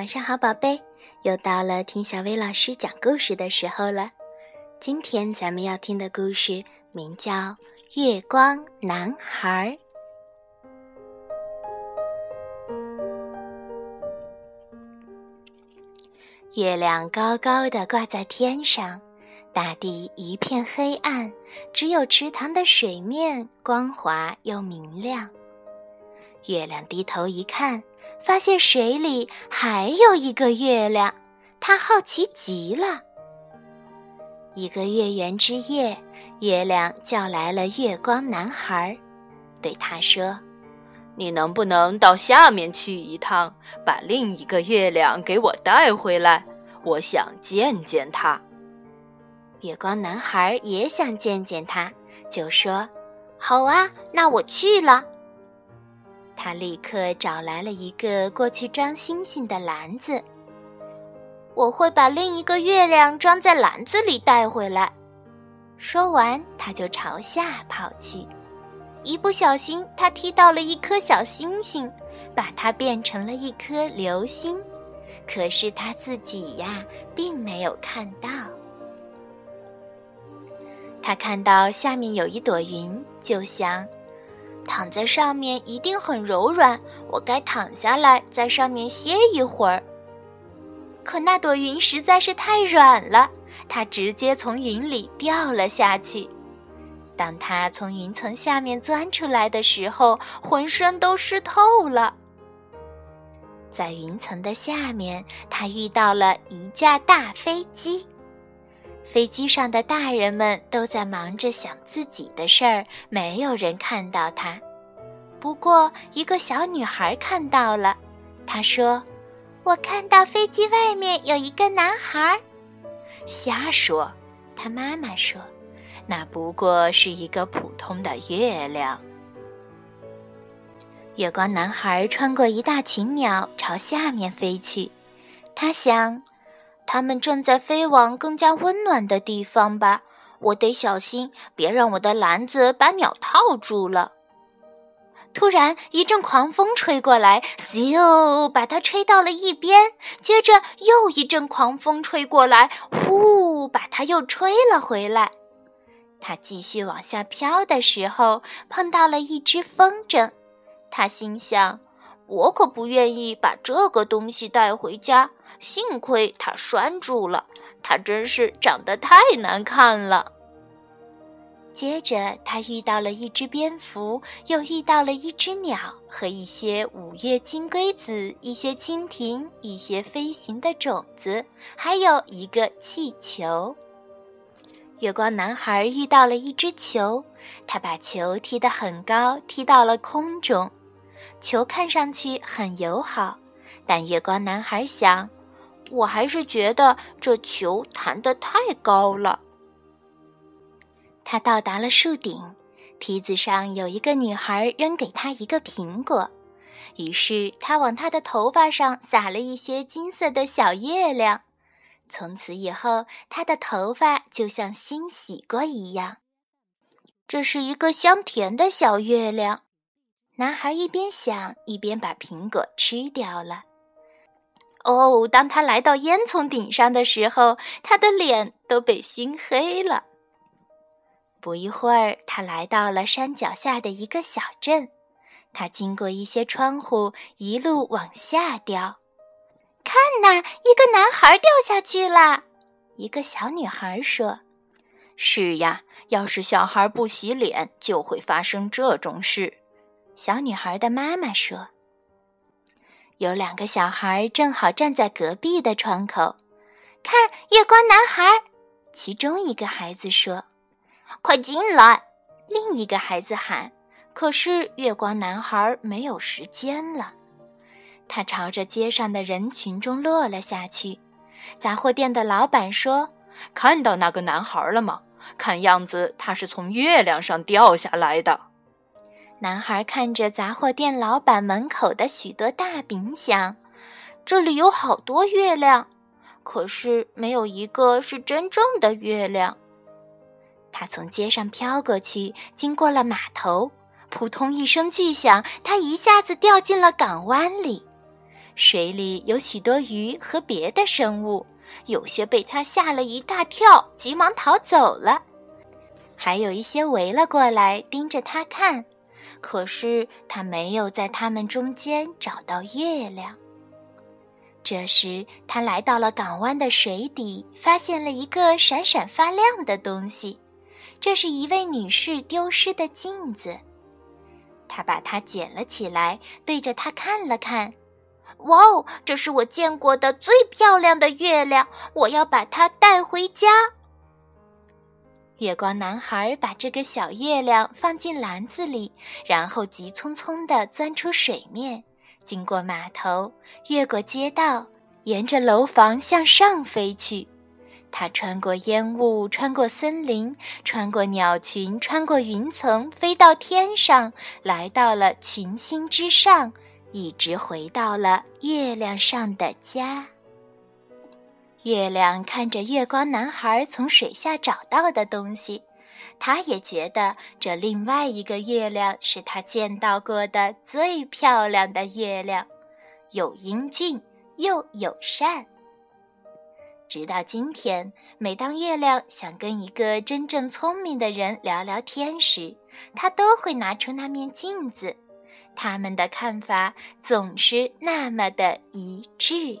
晚上好，宝贝，又到了听小薇老师讲故事的时候了。今天咱们要听的故事名叫《月光男孩》。月亮高高的挂在天上，大地一片黑暗，只有池塘的水面光滑又明亮。月亮低头一看。发现水里还有一个月亮，他好奇极了。一个月圆之夜，月亮叫来了月光男孩，对他说：“你能不能到下面去一趟，把另一个月亮给我带回来？我想见见他。”月光男孩也想见见他，就说：“好啊，那我去了。”他立刻找来了一个过去装星星的篮子。我会把另一个月亮装在篮子里带回来。说完，他就朝下跑去。一不小心，他踢到了一颗小星星，把它变成了一颗流星。可是他自己呀，并没有看到。他看到下面有一朵云，就想。躺在上面一定很柔软，我该躺下来在上面歇一会儿。可那朵云实在是太软了，它直接从云里掉了下去。当它从云层下面钻出来的时候，浑身都湿透了。在云层的下面，它遇到了一架大飞机。飞机上的大人们都在忙着想自己的事儿，没有人看到他。不过，一个小女孩看到了。她说：“我看到飞机外面有一个男孩。”瞎说！他妈妈说：“那不过是一个普通的月亮。”月光男孩穿过一大群鸟，朝下面飞去。他想。他们正在飞往更加温暖的地方吧？我得小心，别让我的篮子把鸟套住了。突然，一阵狂风吹过来，咻，把它吹到了一边。接着，又一阵狂风吹过来，呼，把它又吹了回来。它继续往下飘的时候，碰到了一只风筝。它心想。我可不愿意把这个东西带回家。幸亏它拴住了，它真是长得太难看了。接着，他遇到了一只蝙蝠，又遇到了一只鸟和一些五叶金龟子、一些蜻蜓、一些飞行的种子，还有一个气球。月光男孩遇到了一只球，他把球踢得很高，踢到了空中。球看上去很友好，但月光男孩想，我还是觉得这球弹得太高了。他到达了树顶，梯子上有一个女孩扔给他一个苹果，于是他往她的头发上撒了一些金色的小月亮。从此以后，他的头发就像新洗过一样。这是一个香甜的小月亮。男孩一边想，一边把苹果吃掉了。哦，当他来到烟囱顶上的时候，他的脸都被熏黑了。不一会儿，他来到了山脚下的一个小镇。他经过一些窗户，一路往下掉。看呐，一个男孩掉下去了。一个小女孩说：“是呀，要是小孩不洗脸，就会发生这种事。”小女孩的妈妈说：“有两个小孩正好站在隔壁的窗口，看月光男孩。”其中一个孩子说：“快进来！”另一个孩子喊：“可是月光男孩没有时间了。”他朝着街上的人群中落了下去。杂货店的老板说：“看到那个男孩了吗？看样子他是从月亮上掉下来的。”男孩看着杂货店老板门口的许多大饼，想：这里有好多月亮，可是没有一个是真正的月亮。他从街上飘过去，经过了码头，扑通一声巨响，他一下子掉进了港湾里。水里有许多鱼和别的生物，有些被他吓了一大跳，急忙逃走了；还有一些围了过来，盯着他看。可是他没有在他们中间找到月亮。这时，他来到了港湾的水底，发现了一个闪闪发亮的东西。这是一位女士丢失的镜子。他把它捡了起来，对着它看了看。哇哦，这是我见过的最漂亮的月亮！我要把它带回家。月光男孩把这个小月亮放进篮子里，然后急匆匆地钻出水面，经过码头，越过街道，沿着楼房向上飞去。他穿过烟雾，穿过森林，穿过鸟群，穿过云层，飞到天上，来到了群星之上，一直回到了月亮上的家。月亮看着月光男孩从水下找到的东西，他也觉得这另外一个月亮是他见到过的最漂亮的月亮，又英俊又友善。直到今天，每当月亮想跟一个真正聪明的人聊聊天时，他都会拿出那面镜子，他们的看法总是那么的一致。